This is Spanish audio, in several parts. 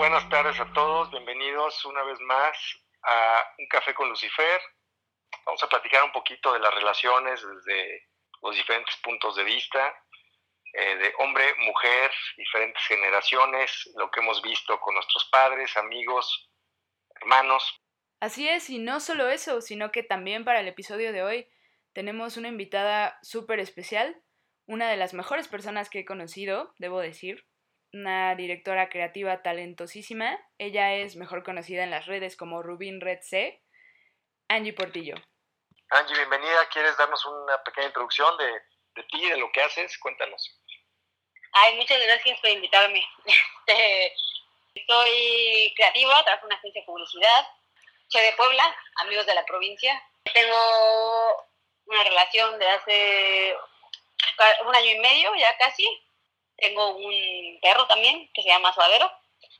Buenas tardes a todos, bienvenidos una vez más a Un Café con Lucifer. Vamos a platicar un poquito de las relaciones desde los diferentes puntos de vista, eh, de hombre, mujer, diferentes generaciones, lo que hemos visto con nuestros padres, amigos, hermanos. Así es, y no solo eso, sino que también para el episodio de hoy tenemos una invitada súper especial, una de las mejores personas que he conocido, debo decir, una directora creativa talentosísima. Ella es mejor conocida en las redes como Rubin Red C. Angie Portillo. Angie, bienvenida. ¿Quieres darnos una pequeña introducción de, de ti, de lo que haces? Cuéntanos. Ay, muchas gracias por invitarme. Este, soy creativa, trabajo en una agencia de publicidad. Soy de Puebla, amigos de la provincia. Tengo una relación de hace un año y medio, ya casi, tengo un perro también que se llama Suadero.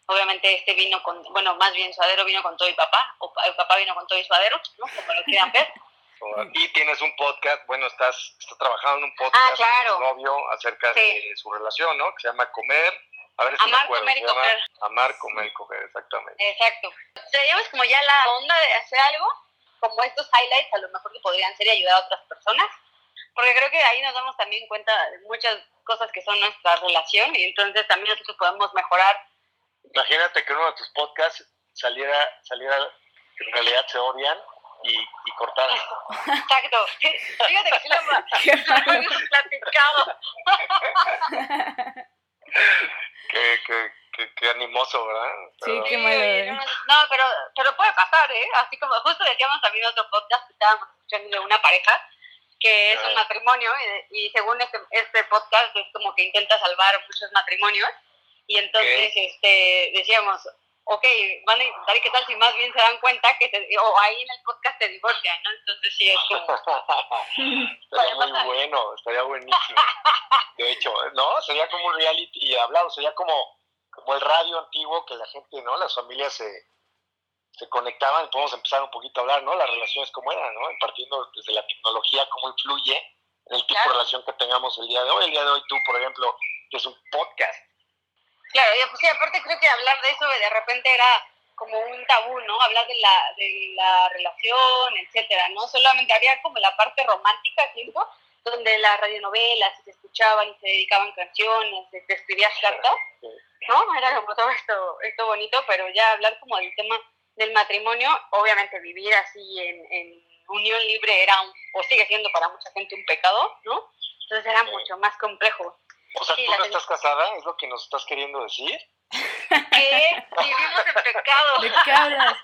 Obviamente este vino con, bueno, más bien Suadero vino con todo y papá, o el papá vino con todo y Suadero, ¿no? Como lo quieran ver. Y tienes un podcast, bueno, estás, estás trabajando en un podcast ah, con tu novio acerca de su relación, ¿no? Que se llama Comer. A ver si Amar, me acuerdo. comer y coger. Amar, comer y coger, exactamente. Exacto. Seríamos como ya la onda de hacer algo, como estos highlights a lo mejor que podrían ser y ayudar a otras personas. Porque creo que ahí nos damos también cuenta de muchas cosas que son nuestra relación y entonces también nosotros podemos mejorar. Imagínate que uno de tus podcasts saliera, saliera que en realidad se odian y, y cortaran. Exacto. Fíjate que sí lo hemos platicado. qué, qué, qué, qué animoso, ¿verdad? Sí, qué malo. No, pero, pero puede pasar, ¿eh? Así como justo decíamos también en otro podcast que estábamos escuchando de una pareja que es un matrimonio y, y según este, este, podcast es como que intenta salvar muchos matrimonios y entonces este decíamos ok, van a intentar y qué tal si más bien se dan cuenta que o ahí en el podcast se divorcian, ¿no? Entonces sí es como... estaría muy bueno, estaría buenísimo. De hecho, no, sería como un reality hablado, sería como, como el radio antiguo que la gente, ¿no? Las familias se se conectaban, podemos empezar un poquito a hablar, ¿no? Las relaciones como eran, ¿no? Partiendo desde la tecnología, cómo influye en el tipo de relación que tengamos el día de hoy. El día de hoy tú, por ejemplo, que es un podcast. Claro, y pues, sí, aparte creo que hablar de eso de repente era como un tabú, ¿no? Hablar de la, de la relación, etcétera, ¿no? Solamente había como la parte romántica, tiempo, donde las radionovelas se escuchaban y se dedicaban canciones, se escribías cartas, ¿no? Era como todo esto, esto bonito, pero ya hablar como del tema del matrimonio, obviamente vivir así en, unión libre era o sigue siendo para mucha gente un pecado, ¿no? Entonces era mucho más complejo. O sea, ¿tú no estás casada? ¿Es lo que nos estás queriendo decir? ¿Qué? Vivimos en pecado. ¿De qué hablas?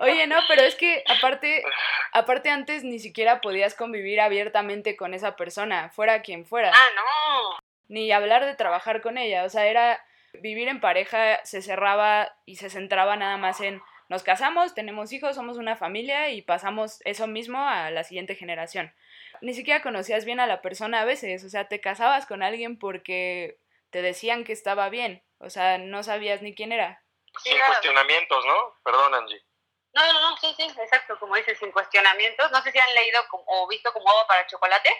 Oye, no, pero es que aparte, aparte antes ni siquiera podías convivir abiertamente con esa persona, fuera quien fuera. Ah, no. Ni hablar de trabajar con ella, o sea, era vivir en pareja se cerraba y se centraba nada más en nos casamos, tenemos hijos, somos una familia y pasamos eso mismo a la siguiente generación. Ni siquiera conocías bien a la persona a veces, o sea, te casabas con alguien porque te decían que estaba bien, o sea, no sabías ni quién era. Sin cuestionamientos, ¿no? Perdón, Angie. No, no, no, sí, sí, exacto, como dices, sin cuestionamientos. No sé si han leído o visto como agua para chocolate,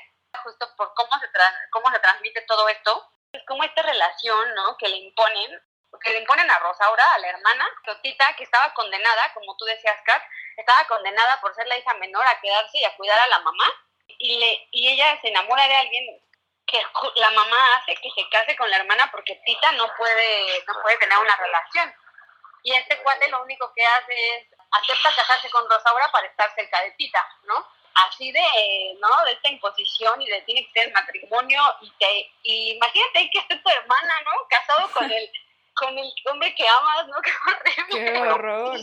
justo por cómo se, cómo se transmite todo esto. Es como esta relación, ¿no? Que le imponen que le imponen a Rosaura, a la hermana, Totita, que estaba condenada, como tú decías, Kat, estaba condenada por ser la hija menor a quedarse y a cuidar a la mamá, y, le, y ella se enamora de alguien que la mamá hace que se case con la hermana porque Tita no puede, no puede tener una relación. Y este cuate lo único que hace es acepta casarse con Rosaura para estar cerca de Tita, ¿no? Así de, ¿no? De esta imposición y de tiene que ser matrimonio y te, y imagínate que esté tu hermana, ¿no? Casado con el con el hombre que amas, ¿no? Qué horror.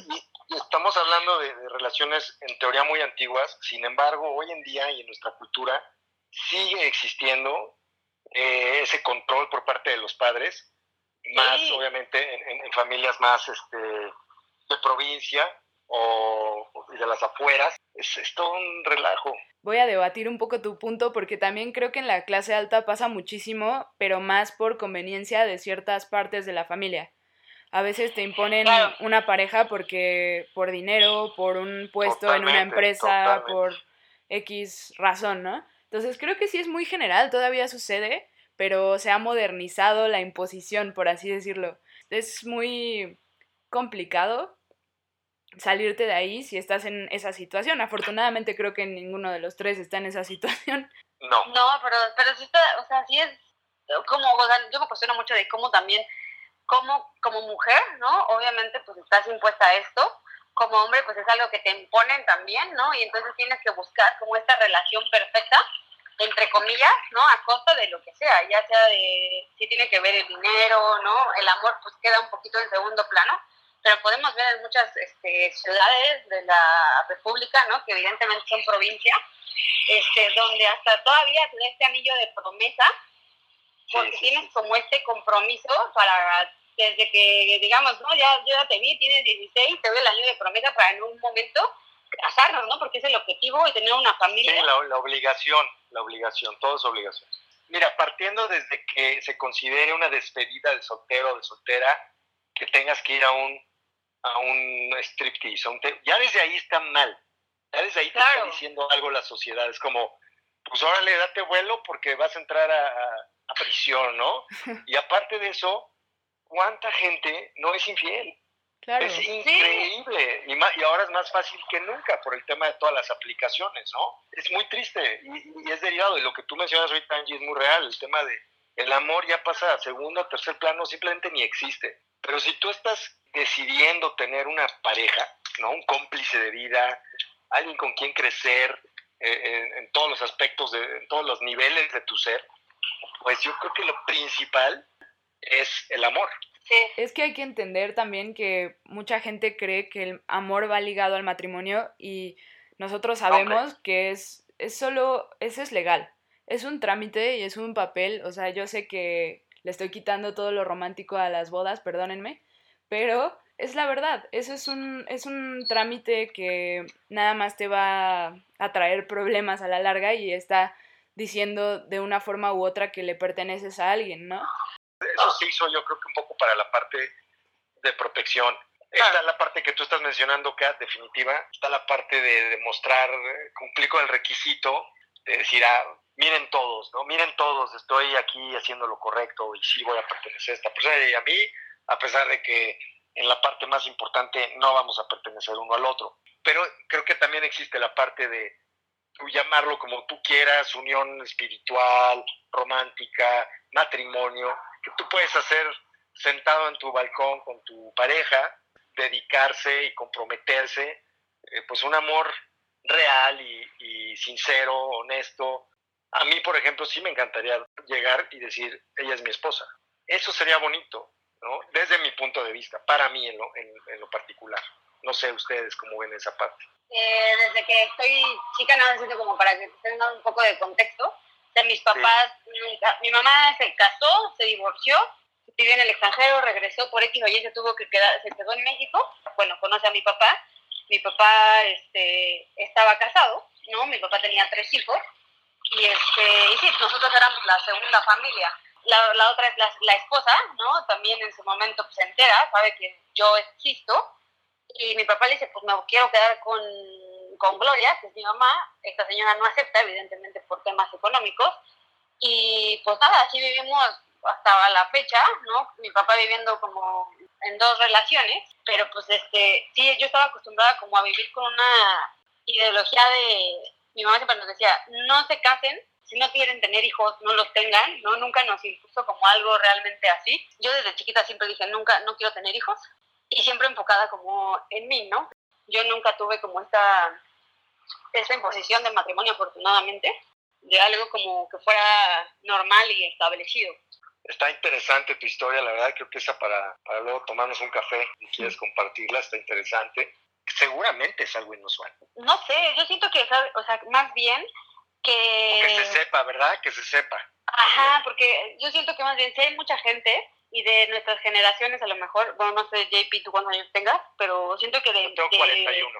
estamos hablando de, relaciones en teoría muy antiguas, sin embargo, hoy en día y en nuestra cultura sigue existiendo eh, ese control por parte de los padres, más obviamente en, familias más este, de provincia o de las afueras. Es, es todo un relajo voy a debatir un poco tu punto porque también creo que en la clase alta pasa muchísimo, pero más por conveniencia de ciertas partes de la familia. A veces te imponen una pareja porque por dinero, por un puesto en una empresa, por X razón, ¿no? Entonces creo que sí es muy general, todavía sucede, pero se ha modernizado la imposición, por así decirlo. es muy complicado salirte de ahí si estás en esa situación. Afortunadamente creo que ninguno de los tres está en esa situación. No. No, pero, pero sí está, o sea, sí es como, o sea, yo me cuestiono mucho de cómo también, como, como mujer, ¿no? Obviamente pues estás impuesta a esto, como hombre pues es algo que te imponen también, ¿no? Y entonces tienes que buscar como esta relación perfecta, entre comillas, ¿no? A costa de lo que sea, ya sea de si tiene que ver el dinero, ¿no? El amor pues queda un poquito en segundo plano, pero podemos ver en muchas este, ciudades de la República, ¿no? Que evidentemente son provincia, este, donde hasta todavía se da este anillo de promesa, porque tienes como este compromiso para desde que, digamos, no, ya, yo ya te vi, tienes 16, te doy el año de promesa para en un momento casarnos, ¿no? Porque es el objetivo y tener una familia. Sí, la, la obligación, la obligación, todo es obligación. Mira, partiendo desde que se considere una despedida de soltero o de soltera, que tengas que ir a un, a un striptease, a un ya desde ahí está mal. Ya desde ahí te está diciendo algo la sociedad. Es como, pues órale, date vuelo porque vas a entrar a, a prisión, ¿no? Y aparte de eso, ¿cuánta gente no es infiel? Es increíble. Y, y, ahora es más fácil que nunca por el tema de todas las aplicaciones, ¿no? Es muy triste y, es derivado de lo que tú mencionas ahorita, Angie, es muy real. El tema de el amor ya pasa a segundo, a tercer plano, simplemente ni existe. Pero si tú estás decidiendo tener una pareja, ¿no? Un cómplice de vida, alguien con quien crecer eh, en, todos los aspectos, de, en todos los niveles de tu ser, pues yo creo que lo principal es el amor. Es que hay que entender también que mucha gente cree que el amor va ligado al matrimonio y nosotros sabemos que es, es solo, eso es legal. Es un trámite y es un papel, o sea, yo sé que le estoy quitando todo lo romántico a las bodas, perdónenme, pero es la verdad, eso es un, es un trámite que nada más te va a traer problemas a la larga y está diciendo de una forma u otra que le perteneces a alguien, ¿no? Eso se hizo yo creo que un poco para la parte de protección. Está la parte que tú estás mencionando, que definitiva. Está la parte de demostrar, cumplir con el requisito, de decir, ah, miren todos, ¿no? Miren todos, estoy aquí haciendo lo correcto y sí voy a pertenecer a esta persona. Y a mí, a pesar de que en la parte más importante no vamos a pertenecer uno al otro. Pero creo que también existe la parte de llamarlo como tú quieras, unión espiritual, romántica, matrimonio, que tú puedes hacer sentado en tu balcón con tu pareja, dedicarse y comprometerse, eh, pues un amor real y, sincero, honesto. A mí, por ejemplo, sí me encantaría llegar y decir, ella es mi esposa. Eso sería bonito, ¿no? Desde mi punto de vista, para mí en lo, en, lo particular. No sé ustedes cómo ven esa parte. Eh, desde que estoy chica, nada, no, como para que tengan un poco de contexto de mis papás, mi mamá se casó, se divorció, vivió en el extranjero, regresó por X o Y, se tuvo que quedar, se quedó en México, bueno, conoce a mi papá, mi papá este, estaba casado, ¿no? Mi papá tenía tres hijos, y, este, y sí, nosotros éramos la segunda familia. La, la otra es la, la, esposa, ¿no? También en su momento pues, se entera, sabe que yo existo, y mi papá le dice, pues me quiero quedar con con Gloria, que es mi mamá. Esta señora no acepta, evidentemente, por temas económicos. Y pues nada, así vivimos hasta la fecha, ¿no? Mi papá viviendo como en dos relaciones, pero pues este, sí, yo estaba acostumbrada como a vivir con una ideología de, mi mamá siempre nos decía, no se casen, si no quieren tener hijos, no los tengan, ¿no? Nunca nos impuso como algo realmente así. Yo desde chiquita siempre dije, nunca, no quiero tener hijos, y siempre enfocada como en mí, ¿no? Yo nunca tuve como esta esa imposición del matrimonio, afortunadamente, de algo como que fuera normal y establecido. Está interesante tu historia, la verdad creo que esa para, para luego tomarnos un café y quieres compartirla, está interesante. Seguramente es algo inusual. No sé, yo siento que, o sea, más bien que... que se sepa, ¿verdad? Que se sepa. Ajá, porque yo siento que más bien si hay mucha gente y de nuestras generaciones a lo mejor, bueno, no sé, JP, tú cuántos años tengas, pero siento que de... Yo tengo 41.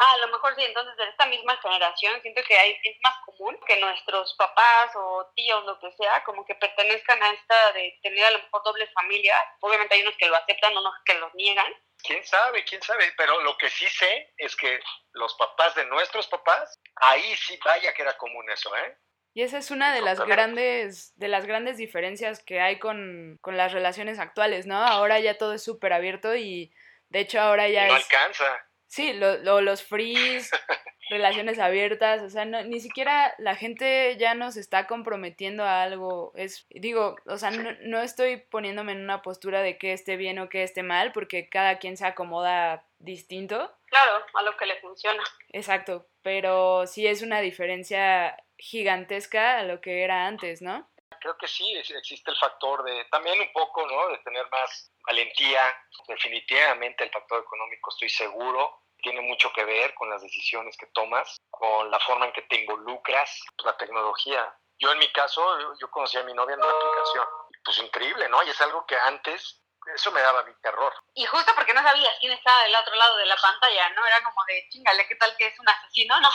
Ah, a lo mejor sí, entonces de esta misma generación siento que hay, es más común que nuestros papás o tíos, lo que sea, como que pertenezcan a esta de tener a lo mejor doble familia. Obviamente hay unos que lo aceptan, unos que los niegan. ¿Quién sabe? ¿Quién sabe? Pero lo que sí sé es que los papás de nuestros papás, ahí sí vaya que era común eso, ¿eh? Y esa es una de las grandes, de las grandes diferencias que hay con, con las relaciones actuales, ¿no? Ahora ya todo es súper abierto y de hecho ahora ya no es... alcanza. Sí, lo, los frees, relaciones abiertas, o sea, no, ni siquiera la gente ya nos está comprometiendo a algo. Es, digo, o sea, no, no, estoy poniéndome en una postura de que esté bien o que esté mal, porque cada quien se acomoda distinto. Claro, a lo que le funciona. Exacto, pero sí es una diferencia gigantesca a lo que era antes, ¿no? Creo que sí, existe el factor de, también un poco, ¿no? De tener más valentía. Definitivamente el factor económico, estoy seguro, tiene mucho que ver con las decisiones que tomas, con la forma en que te involucras, la tecnología. Yo en mi caso, yo, conocí a mi novia en una aplicación. Pues increíble, ¿no? Y es algo que antes, eso me daba mi terror. Y justo porque no sabías quién estaba del otro lado de la pantalla, ¿no? Era como de, chingale, ¿qué tal que es un asesino, no?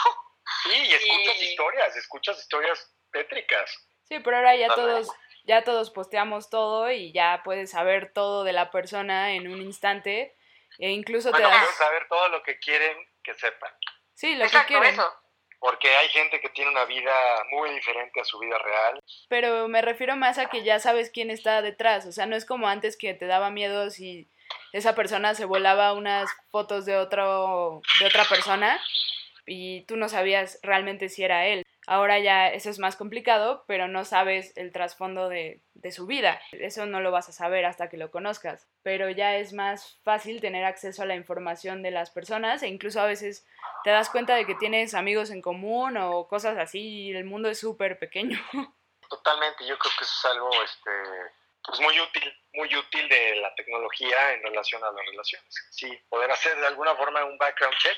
Sí, y escuchas historias, escuchas historias tétricas. Sí, pero ahora ya todos, ya todos posteamos todo y ya puedes saber todo de la persona en un instante e incluso bueno, te das... saber todo lo que quieren que sepan. Sí, lo que quieren. Porque hay gente que tiene una vida muy diferente a su vida real. Pero me refiero más a que ya sabes quién está detrás. O sea, no es como antes que te daba miedo si esa persona se volaba unas fotos de, otro, de otra persona y tú no sabías realmente si era él. Ahora ya eso es más complicado, pero no sabes el trasfondo de, de, su vida. Eso no lo vas a saber hasta que lo conozcas. Pero ya es más fácil tener acceso a la información de las personas e incluso a veces te das cuenta de que tienes amigos en común o cosas así y el mundo es súper pequeño. Totalmente, yo creo que eso es algo este, pues muy útil, muy útil de la tecnología en relación a las relaciones. Sí, poder hacer de alguna forma un background check.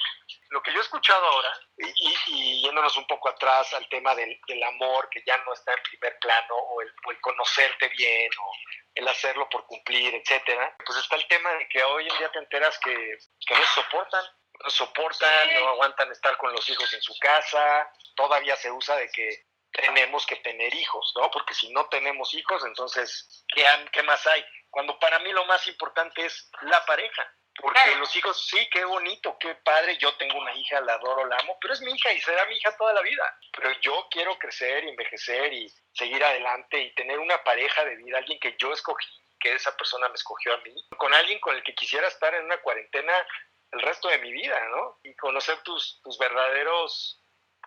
Lo que yo he escuchado ahora, y, yéndonos un poco atrás al tema del, del, amor, que ya no está en primer plano, o el, el, conocerte bien, o el hacerlo por cumplir, etcétera, pues está el tema de que hoy en día te enteras que, que no soportan, no soportan, no aguantan estar con los hijos en su casa, todavía se usa de que tenemos que tener hijos, ¿no? Porque si no tenemos hijos, entonces, ¿qué, ¿qué más hay? Cuando para mí lo más importante es la pareja. Porque los hijos, sí, qué bonito, qué padre, yo tengo una hija, la adoro, la amo, pero es mi hija y será mi hija toda la vida. Pero yo quiero crecer, envejecer y seguir adelante y tener una pareja de vida, alguien que yo escogí, que esa persona me escogió a mí, con alguien con el que quisiera estar en una cuarentena el resto de mi vida, ¿no? Y conocer tus, tus verdaderos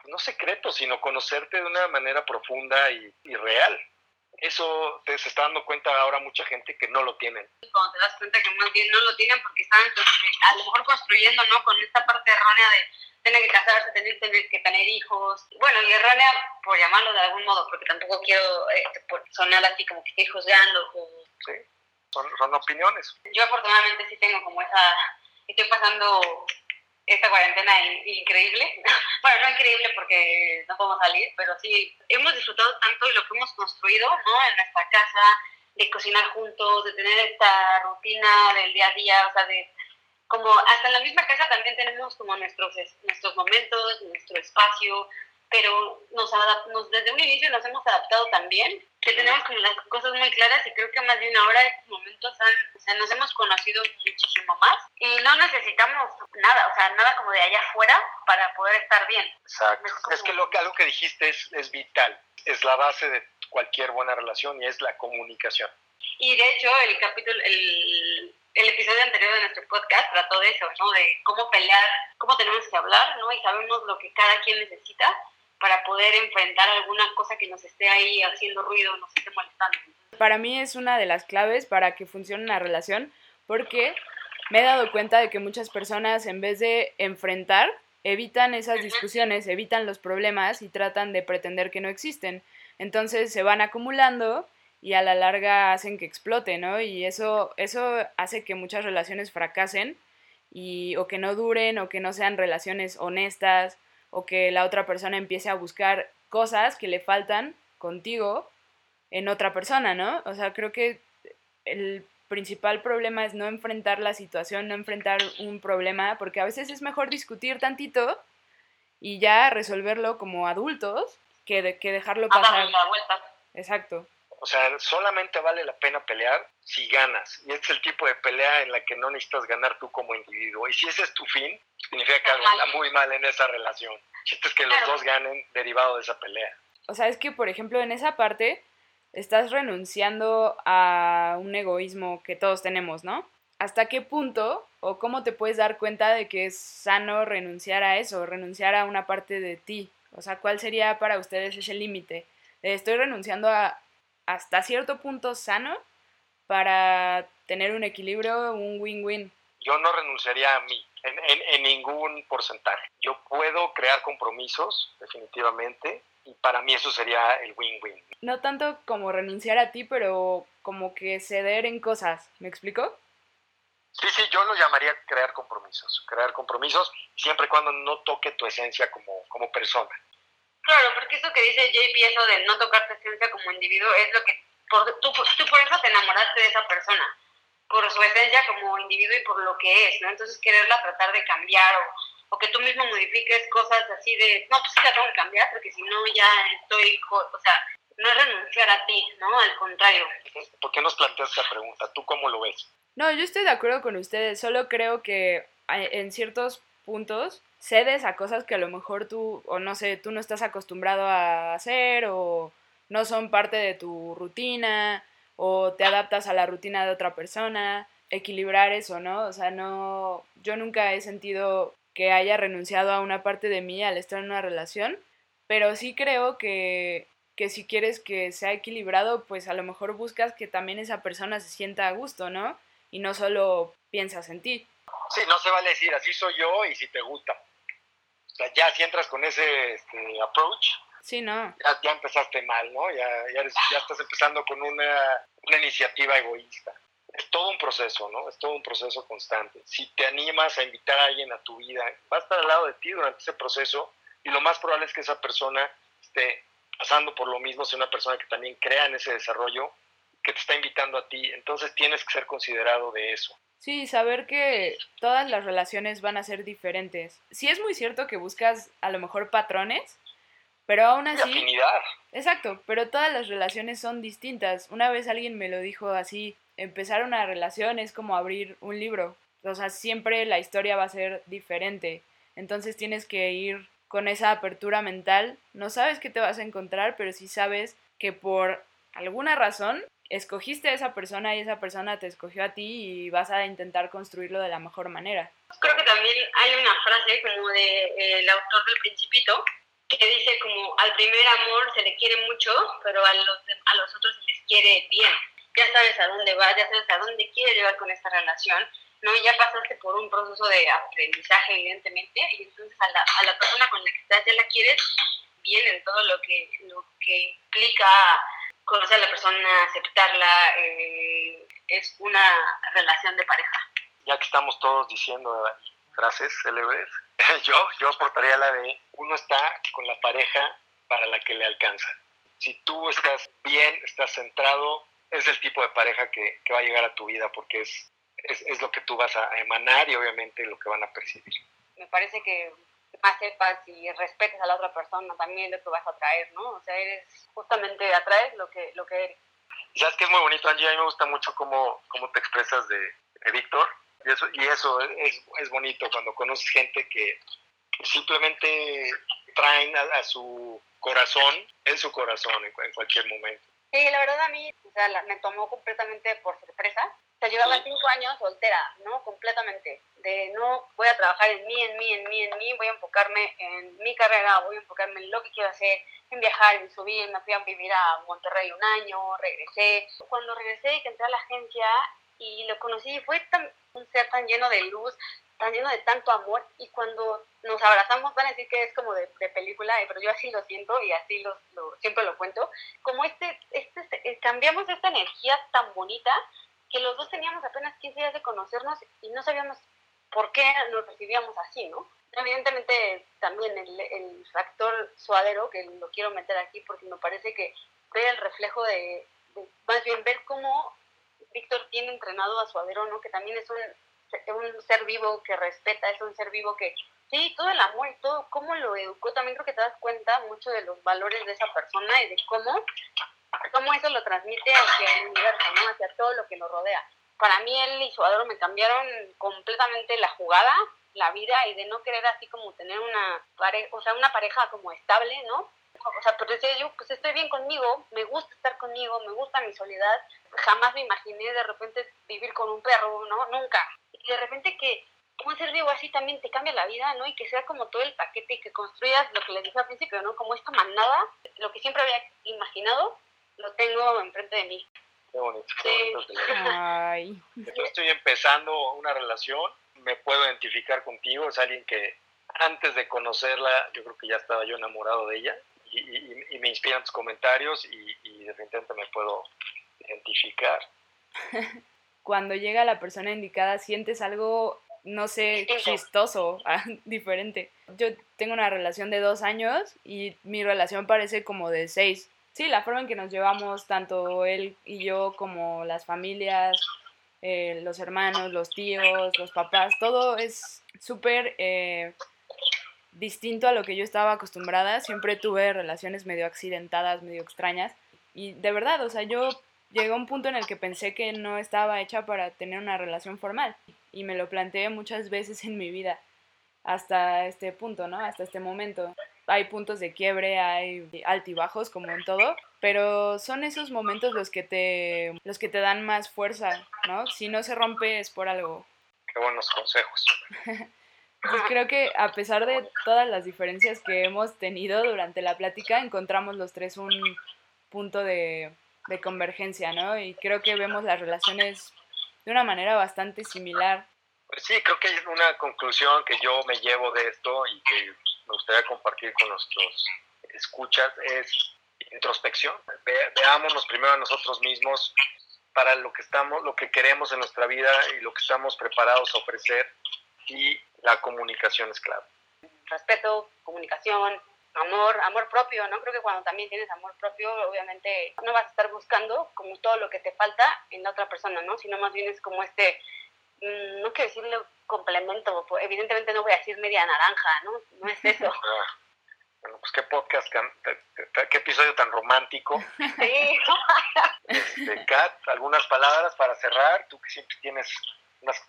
no secreto, sino conocerte de una manera profunda y, real. Eso te, se está dando cuenta ahora mucha gente que no lo tienen. Cuando te das cuenta que más bien no lo tienen porque están a lo mejor construyendo, ¿no? Con esta parte errónea de tener que casarse, tener, que tener hijos. Bueno, y errónea por llamarlo de algún modo, porque tampoco quiero este, sonar así como que estoy juzgando. Sí, son, son opiniones. Yo afortunadamente sí tengo como esa, estoy pasando esta cuarentena increíble. bueno, no increíble porque no podemos salir, pero sí hemos disfrutado tanto de lo que hemos construido ¿no? en nuestra casa, de cocinar juntos, de tener esta rutina del día a día, o sea, de como hasta en la misma casa también tenemos como nuestros, nuestros momentos, nuestro espacio, pero nos, nos desde un inicio nos hemos adaptado también, que tenemos como las cosas muy claras y creo que más bien ahora estos momentos han, o sea, nos hemos conocido muchísimo más y no necesitamos nada, o sea, nada como de allá afuera para poder estar bien. Exacto. Es, que lo, algo que dijiste es, es vital, es la base de cualquier buena relación y es la comunicación. Y de hecho, el capítulo, el, el episodio anterior de nuestro podcast trató de eso, ¿no? De cómo pelear, cómo tenemos que hablar, ¿no? Y sabemos lo que cada quien necesita para poder enfrentar alguna cosa que nos esté ahí haciendo ruido, nos esté molestando. Para mí es una de las claves para que funcione una relación, porque me he dado cuenta de que muchas personas en vez de enfrentar, evitan esas discusiones, evitan los problemas y tratan de pretender que no existen. Entonces se van acumulando y a la larga hacen que explote, ¿no? Y eso, eso hace que muchas relaciones fracasen y, o que no duren o que no sean relaciones honestas o que la otra persona empiece a buscar cosas que le faltan contigo en otra persona, ¿no? O sea, creo que el principal problema es no enfrentar la situación, no enfrentar un problema, porque a veces es mejor discutir tantito y ya resolverlo como adultos que, que dejarlo pasar. la vuelta. Exacto. O sea, solamente vale la pena pelear si ganas. Y es el tipo de pelea en la que no necesitas ganar tú como individuo. Y si ese es tu fin, significa que algo muy mal en esa relación. Si es que los dos ganen derivado de esa pelea. o sea, es que, por ejemplo, en esa parte estás renunciando a un egoísmo que todos tenemos, ¿no? ¿Hasta qué punto o cómo te puedes dar cuenta de que es sano renunciar a eso, renunciar a una parte de ti? O sea, ¿cuál sería para ustedes ese límite? Estoy renunciando a hasta cierto punto sano para tener un equilibrio, un win-win. Yo no renunciaría a mí en, en, ningún porcentaje. Yo puedo crear compromisos, definitivamente, y para mí eso sería el win-win. No tanto como renunciar a ti, pero como que ceder en cosas, ¿me explico? Sí, sí, yo lo llamaría crear compromisos, crear compromisos siempre y cuando no toque tu esencia como, como persona. Claro, porque eso que dice JP, eso de no tocar tu esencia como individuo, es lo que por, tú, tú por eso te enamoraste de esa persona, por su esencia como individuo y por lo que es, ¿no? Entonces quererla tratar de cambiar o, o que tú mismo modifiques cosas así de, no, pues la tengo que cambiar porque si no ya estoy, o sea, no es renunciar a ti, ¿no? Al contrario. ¿Por qué nos planteas esa pregunta? ¿Tú cómo lo ves? No, yo estoy de acuerdo con ustedes, solo creo que en ciertos puntos cedes a cosas que a lo mejor tú, o no sé, tú no estás acostumbrado a hacer o no son parte de tu rutina o te adaptas a la rutina de otra persona, equilibrar eso, ¿no? O sea, no, yo nunca he sentido que haya renunciado a una parte de mí al estar en una relación, pero sí creo que, que si quieres que sea equilibrado, pues a lo mejor buscas que también esa persona se sienta a gusto, ¿no? Y no solo piensas en ti. Sí, no se vale decir así soy yo y si te gusta. Sea, ya si entras con ese este, approach, Sí, no. Ya, empezaste mal, ¿no? Ya, ya, ya estás empezando con una, una iniciativa egoísta. Es todo un proceso, ¿no? Es todo un proceso constante. Si te animas a invitar a alguien a tu vida, va a estar al lado de ti durante ese proceso y lo más probable es que esa persona esté pasando por lo mismo, sea una persona que también crea en ese desarrollo, que te está invitando a ti. Entonces tienes que ser considerado de eso. Sí, saber que todas las relaciones van a ser diferentes. Sí es muy cierto que buscas a lo mejor patrones, pero aún así... Afinidad. Exacto, pero todas las relaciones son distintas. Una vez alguien me lo dijo así, empezar una relación es como abrir un libro. O sea, siempre la historia va a ser diferente. Entonces tienes que ir con esa apertura mental. No sabes qué te vas a encontrar, pero sí sabes que por alguna razón escogiste a esa persona y esa persona te escogió a ti y vas a intentar construirlo de la mejor manera. Creo que también hay una frase como de eh, autor del Principito que dice como al primer amor se le quiere mucho, pero a los, a los otros se les quiere bien. Ya sabes a dónde vas, ya sabes a dónde quieres llegar con esta relación, ¿no? Ya pasaste por un proceso de aprendizaje, evidentemente, y entonces a la, a la persona con la que estás ya la quieres bien en todo lo que, lo que implica conocer a la persona, aceptarla, eh, es una relación de pareja. Ya que estamos todos diciendo frases célebres, yo, yo aportaría la de uno está con la pareja para la que le alcanza. Si tú estás bien, estás centrado, es el tipo de pareja que, que va a llegar a tu vida porque es, es, es, lo que tú vas a emanar y obviamente lo que van a percibir. Me parece que más sepas y respetes a la otra persona también lo que vas a traer, ¿no? O sea, eres justamente atraes lo que, lo que eres. sabes que es muy bonito, Angie, a mí me gusta mucho cómo, cómo te expresas de, de Víctor y eso, y eso es, es, bonito cuando conoces gente que simplemente traen a, su corazón, en su corazón en, cualquier momento. Sí, la verdad a mí o sea, me tomó completamente por sorpresa. O sea, llevaba cinco años soltera, ¿no? Completamente. De no voy a trabajar en mí, en mí, en mí, en mí, voy a enfocarme en mi carrera, voy a enfocarme en lo que quiero hacer, en viajar, en subir, me fui a vivir a Monterrey un año, regresé. Cuando regresé y que entré a la agencia y lo conocí, fue tan, un ser tan lleno de luz, tan lleno de tanto amor y cuando nos abrazamos van a decir que es como de, película, eh, pero yo así lo siento y así lo, siempre lo cuento, como este, este, eh, cambiamos esta energía tan bonita que los dos teníamos apenas 15 días de conocernos y no sabíamos por qué nos recibíamos así, ¿no? Evidentemente también el, factor suadero, que lo quiero meter aquí porque me parece que ver el reflejo de, de más bien ver cómo Víctor tiene entrenado a Suadero, ¿no? Que también es un, un ser vivo que respeta, es un ser vivo que, sí, todo el amor y todo, cómo lo educó, también creo que te das cuenta mucho de los valores de esa persona y de cómo, cómo eso lo transmite hacia el universo, ¿no? Hacia todo lo que lo rodea. Para mí él y Suadero me cambiaron completamente la jugada, la vida y de no querer así como tener una pareja, o sea, una pareja como estable, ¿no? o sea, pero decía yo, pues estoy bien conmigo, me gusta estar conmigo, me gusta mi soledad, jamás me imaginé de repente vivir con un perro, ¿no? Nunca. Y de repente que un ser vivo así también te cambia la vida, ¿no? Y que sea como todo el paquete y que construyas lo que les dije al principio, ¿no? Como esta manada, lo que siempre había imaginado, lo tengo enfrente de mí. Qué bonito. Qué Ay. Yo estoy empezando una relación, me puedo identificar contigo, es alguien que antes de conocerla, yo creo que ya estaba yo enamorado de ella y, me inspiran tus comentarios y, y definitivamente me puedo identificar. Cuando llega la persona indicada, sientes algo no sé, chistoso, ah, diferente. Yo tengo una relación de dos años y mi relación parece como de seis. Sí, la forma en que nos llevamos, tanto él y yo, como las familias, eh, los hermanos, los tíos, los papás, todo es súper eh, distinto a lo que yo estaba acostumbrada. Siempre tuve relaciones medio accidentadas, medio extrañas. Y de verdad, o sea, yo llegué a un punto en el que pensé que no estaba hecha para tener una relación formal y me lo planteé muchas veces en mi vida hasta este punto, ¿no? Hasta este momento. Hay puntos de quiebre, hay altibajos como en todo, pero son esos momentos los que te los que te dan más fuerza, ¿no? Si no se rompe es por algo. Qué buenos consejos. pues creo que a pesar de todas las diferencias que hemos tenido durante la plática, encontramos los tres un punto de de convergencia, ¿no? Y creo que vemos las relaciones de una manera bastante similar. Pues sí, creo que hay una conclusión que yo me llevo de esto y que me gustaría compartir con nuestros escuchas es introspección. veámonos primero a nosotros mismos para lo que estamos, lo que queremos en nuestra vida y lo que estamos preparados a ofrecer y la comunicación es clave. Respeto, comunicación, amor, amor propio, ¿no? Creo que cuando también tienes amor propio, obviamente no vas a estar buscando como todo lo que te falta en la otra persona, ¿no? Sino más bien es como este, no quiero decirle complemento, pues, evidentemente no voy a decir media naranja, ¿no? No es eso. Ah, bueno, pues qué podcast, qué episodio tan romántico. Sí. Este, Kat, algunas palabras para cerrar, tú que siempre tienes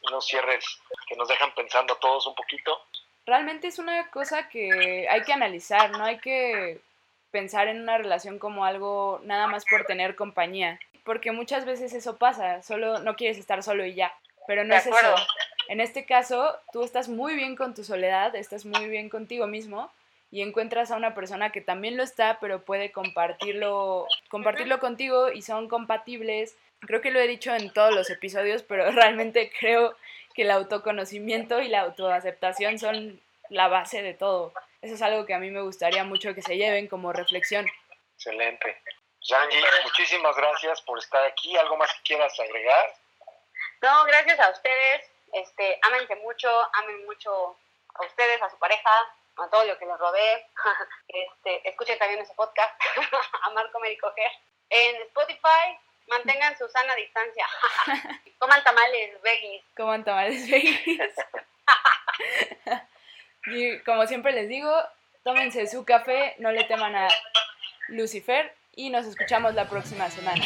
unos cierres que nos dejan pensando a todos un poquito realmente es una cosa que hay que analizar, no hay que pensar en una relación como algo nada más por tener compañía, porque muchas veces eso pasa, solo no quieres estar solo y ya, pero no es eso. En este caso, tú estás muy bien con tu soledad, estás muy bien contigo mismo y encuentras a una persona que también lo está, pero puede compartirlo, compartirlo contigo y son compatibles. Creo que lo he dicho en todos los episodios, pero realmente creo que el autoconocimiento y la autoaceptación son la base de todo. Eso es algo que a mí me gustaría mucho que se lleven como reflexión. Excelente. Yangi, muchísimas gracias por estar aquí. ¿Algo más que quieras agregar? No, gracias a ustedes. Este, ámense mucho, amen mucho a ustedes, a su pareja, a todo lo que les rodee. Este, escuchen también ese podcast, Amar, Comer y Coger. En Spotify, Mantengan su sana distancia. Coman tamales veggies. Coman tamales veggies. y como siempre les digo, tómense su café, no le teman a Lucifer y nos escuchamos la próxima semana.